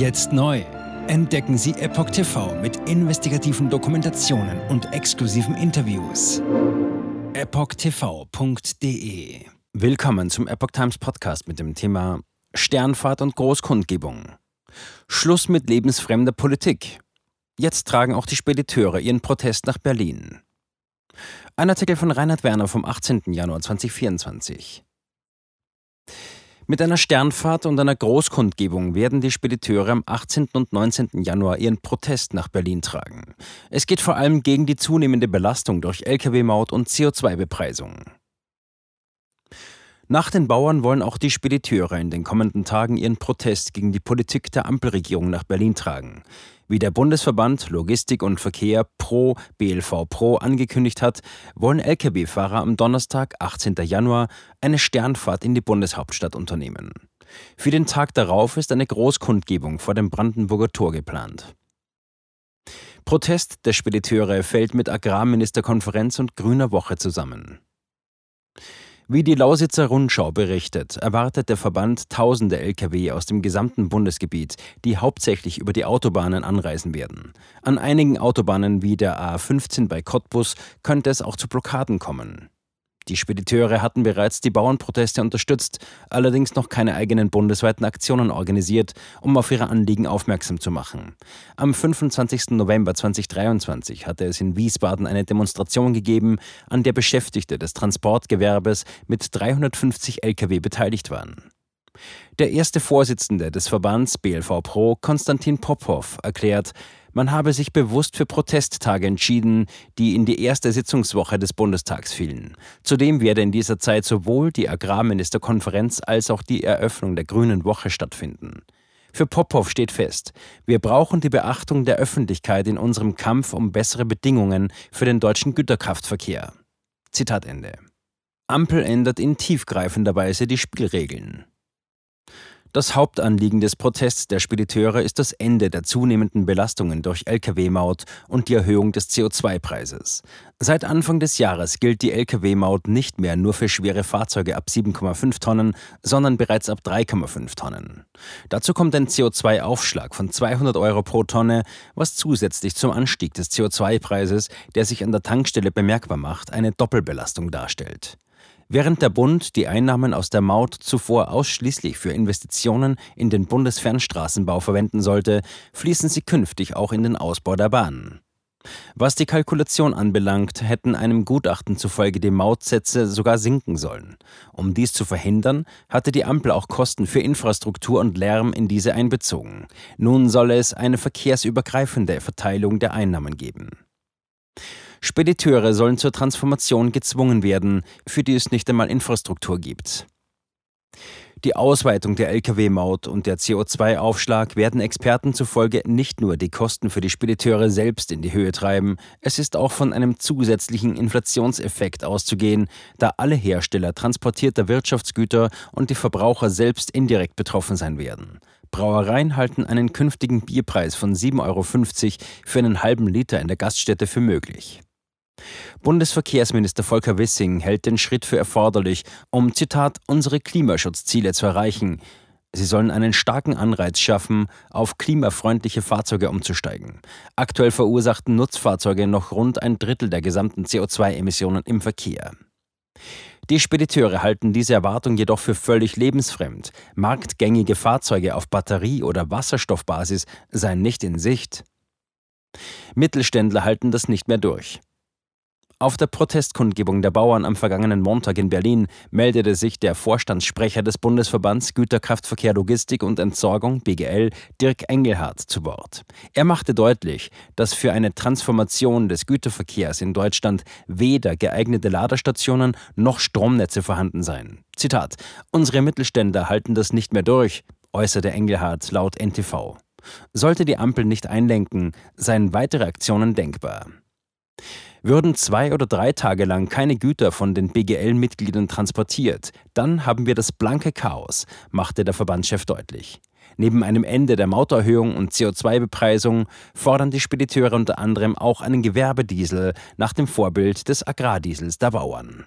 Jetzt neu. Entdecken Sie Epoch TV mit investigativen Dokumentationen und exklusiven Interviews. EpochTV.de Willkommen zum Epoch Times Podcast mit dem Thema Sternfahrt und Großkundgebung. Schluss mit lebensfremder Politik. Jetzt tragen auch die Spediteure ihren Protest nach Berlin. Ein Artikel von Reinhard Werner vom 18. Januar 2024. Mit einer Sternfahrt und einer Großkundgebung werden die Spediteure am 18. und 19. Januar ihren Protest nach Berlin tragen. Es geht vor allem gegen die zunehmende Belastung durch Lkw-Maut und CO2-Bepreisung. Nach den Bauern wollen auch die Spediteure in den kommenden Tagen ihren Protest gegen die Politik der Ampelregierung nach Berlin tragen. Wie der Bundesverband Logistik und Verkehr Pro BLV Pro angekündigt hat, wollen Lkw-Fahrer am Donnerstag, 18. Januar, eine Sternfahrt in die Bundeshauptstadt unternehmen. Für den Tag darauf ist eine Großkundgebung vor dem Brandenburger Tor geplant. Protest der Spediteure fällt mit Agrarministerkonferenz und Grüner Woche zusammen. Wie die Lausitzer Rundschau berichtet, erwartet der Verband tausende Lkw aus dem gesamten Bundesgebiet, die hauptsächlich über die Autobahnen anreisen werden. An einigen Autobahnen wie der A15 bei Cottbus könnte es auch zu Blockaden kommen. Die Spediteure hatten bereits die Bauernproteste unterstützt, allerdings noch keine eigenen bundesweiten Aktionen organisiert, um auf ihre Anliegen aufmerksam zu machen. Am 25. November 2023 hatte es in Wiesbaden eine Demonstration gegeben, an der Beschäftigte des Transportgewerbes mit 350 Lkw beteiligt waren. Der erste Vorsitzende des Verbands BLV Pro, Konstantin Popov, erklärt, man habe sich bewusst für Protesttage entschieden, die in die erste Sitzungswoche des Bundestags fielen. Zudem werde in dieser Zeit sowohl die Agrarministerkonferenz als auch die Eröffnung der Grünen Woche stattfinden. Für Popov steht fest, wir brauchen die Beachtung der Öffentlichkeit in unserem Kampf um bessere Bedingungen für den deutschen Güterkraftverkehr. Zitat Ende. Ampel ändert in tiefgreifender Weise die Spielregeln. Das Hauptanliegen des Protests der Spediteure ist das Ende der zunehmenden Belastungen durch Lkw-Maut und die Erhöhung des CO2-Preises. Seit Anfang des Jahres gilt die Lkw-Maut nicht mehr nur für schwere Fahrzeuge ab 7,5 Tonnen, sondern bereits ab 3,5 Tonnen. Dazu kommt ein CO2-Aufschlag von 200 Euro pro Tonne, was zusätzlich zum Anstieg des CO2-Preises, der sich an der Tankstelle bemerkbar macht, eine Doppelbelastung darstellt. Während der Bund die Einnahmen aus der Maut zuvor ausschließlich für Investitionen in den Bundesfernstraßenbau verwenden sollte, fließen sie künftig auch in den Ausbau der Bahnen. Was die Kalkulation anbelangt, hätten einem Gutachten zufolge die Mautsätze sogar sinken sollen. Um dies zu verhindern, hatte die Ampel auch Kosten für Infrastruktur und Lärm in diese einbezogen. Nun solle es eine verkehrsübergreifende Verteilung der Einnahmen geben. Spediteure sollen zur Transformation gezwungen werden, für die es nicht einmal Infrastruktur gibt. Die Ausweitung der Lkw-Maut und der CO2-Aufschlag werden Experten zufolge nicht nur die Kosten für die Spediteure selbst in die Höhe treiben, es ist auch von einem zusätzlichen Inflationseffekt auszugehen, da alle Hersteller transportierter Wirtschaftsgüter und die Verbraucher selbst indirekt betroffen sein werden. Brauereien halten einen künftigen Bierpreis von 7,50 Euro für einen halben Liter in der Gaststätte für möglich. Bundesverkehrsminister Volker Wissing hält den Schritt für erforderlich, um, Zitat, unsere Klimaschutzziele zu erreichen. Sie sollen einen starken Anreiz schaffen, auf klimafreundliche Fahrzeuge umzusteigen. Aktuell verursachten Nutzfahrzeuge noch rund ein Drittel der gesamten CO2-Emissionen im Verkehr. Die Spediteure halten diese Erwartung jedoch für völlig lebensfremd. Marktgängige Fahrzeuge auf Batterie- oder Wasserstoffbasis seien nicht in Sicht. Mittelständler halten das nicht mehr durch. Auf der Protestkundgebung der Bauern am vergangenen Montag in Berlin meldete sich der Vorstandssprecher des Bundesverbands Güterkraftverkehr Logistik und Entsorgung BGL, Dirk Engelhardt, zu Wort. Er machte deutlich, dass für eine Transformation des Güterverkehrs in Deutschland weder geeignete Ladestationen noch Stromnetze vorhanden seien. Zitat: Unsere Mittelständler halten das nicht mehr durch, äußerte Engelhardt laut NTV. Sollte die Ampel nicht einlenken, seien weitere Aktionen denkbar. Würden zwei oder drei Tage lang keine Güter von den BGL-Mitgliedern transportiert, dann haben wir das blanke Chaos, machte der Verbandschef deutlich. Neben einem Ende der Mauterhöhung und CO2-Bepreisung fordern die Spediteure unter anderem auch einen Gewerbediesel nach dem Vorbild des Agrardiesels der Bauern.